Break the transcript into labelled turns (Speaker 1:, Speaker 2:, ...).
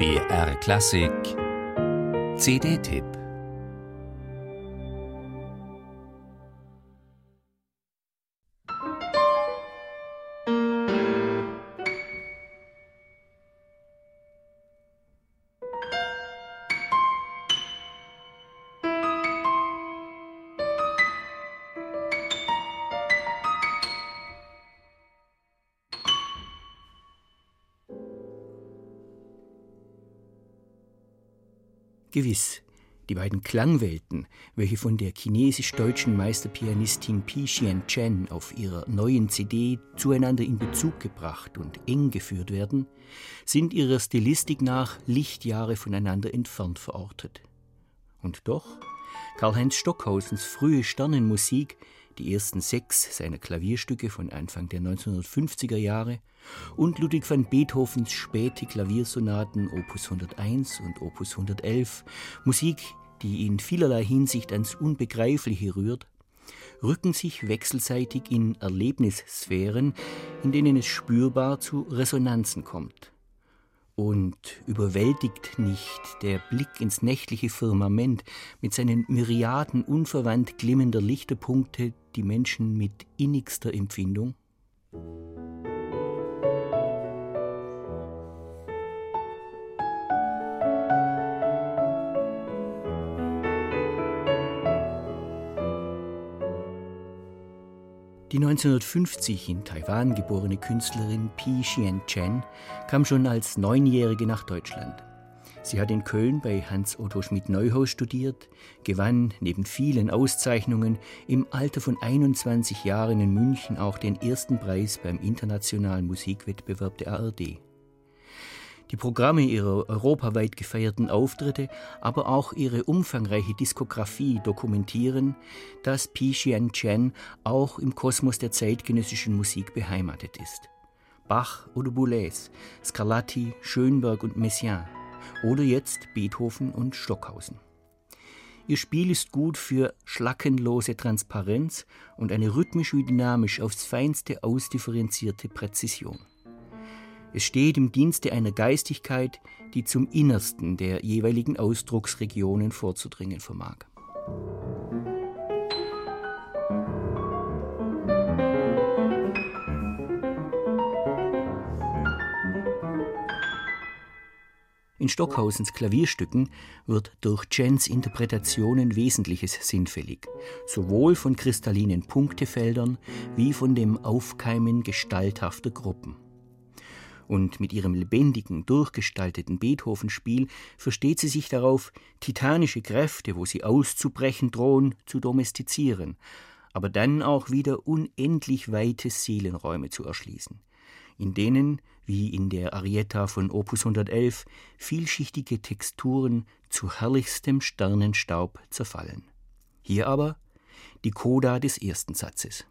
Speaker 1: BR Klassik. CD-Tipp
Speaker 2: Gewiss, die beiden Klangwelten, welche von der chinesisch-deutschen Meisterpianistin Pi Xian Chen auf ihrer neuen CD zueinander in Bezug gebracht und eng geführt werden, sind ihrer Stilistik nach Lichtjahre voneinander entfernt verortet. Und doch, Karl-Heinz Stockhausens frühe Sternenmusik die ersten sechs seiner Klavierstücke von Anfang der 1950er Jahre und Ludwig van Beethovens späte Klaviersonaten Opus 101 und Opus 111, Musik, die in vielerlei Hinsicht ans Unbegreifliche rührt, rücken sich wechselseitig in Erlebnissphären, in denen es spürbar zu Resonanzen kommt. Und überwältigt nicht der Blick ins nächtliche Firmament mit seinen Myriaden unverwandt glimmender Lichterpunkte die Menschen mit innigster Empfindung? Die 1950 in Taiwan geborene Künstlerin Pi Xian Chen kam schon als Neunjährige nach Deutschland. Sie hat in Köln bei Hans Otto Schmidt-Neuhaus studiert, gewann neben vielen Auszeichnungen im Alter von 21 Jahren in München auch den ersten Preis beim internationalen Musikwettbewerb der ARD. Die Programme ihrer europaweit gefeierten Auftritte, aber auch ihre umfangreiche Diskografie dokumentieren, dass Pi Xian Chen auch im Kosmos der zeitgenössischen Musik beheimatet ist. Bach oder Boulez, Scarlatti, Schönberg und Messiaen oder jetzt Beethoven und Stockhausen. Ihr Spiel ist gut für schlackenlose Transparenz und eine rhythmisch wie dynamisch aufs feinste ausdifferenzierte Präzision. Es steht im Dienste einer Geistigkeit, die zum Innersten der jeweiligen Ausdrucksregionen vorzudringen vermag. In Stockhausens Klavierstücken wird durch Chens Interpretationen Wesentliches sinnfällig, sowohl von kristallinen Punktefeldern wie von dem Aufkeimen gestalthafter Gruppen. Und mit ihrem lebendigen, durchgestalteten Beethoven-Spiel versteht sie sich darauf, titanische Kräfte, wo sie auszubrechen drohen, zu domestizieren, aber dann auch wieder unendlich weite Seelenräume zu erschließen, in denen, wie in der Arietta von Opus 111, vielschichtige Texturen zu herrlichstem Sternenstaub zerfallen. Hier aber die Coda des ersten Satzes.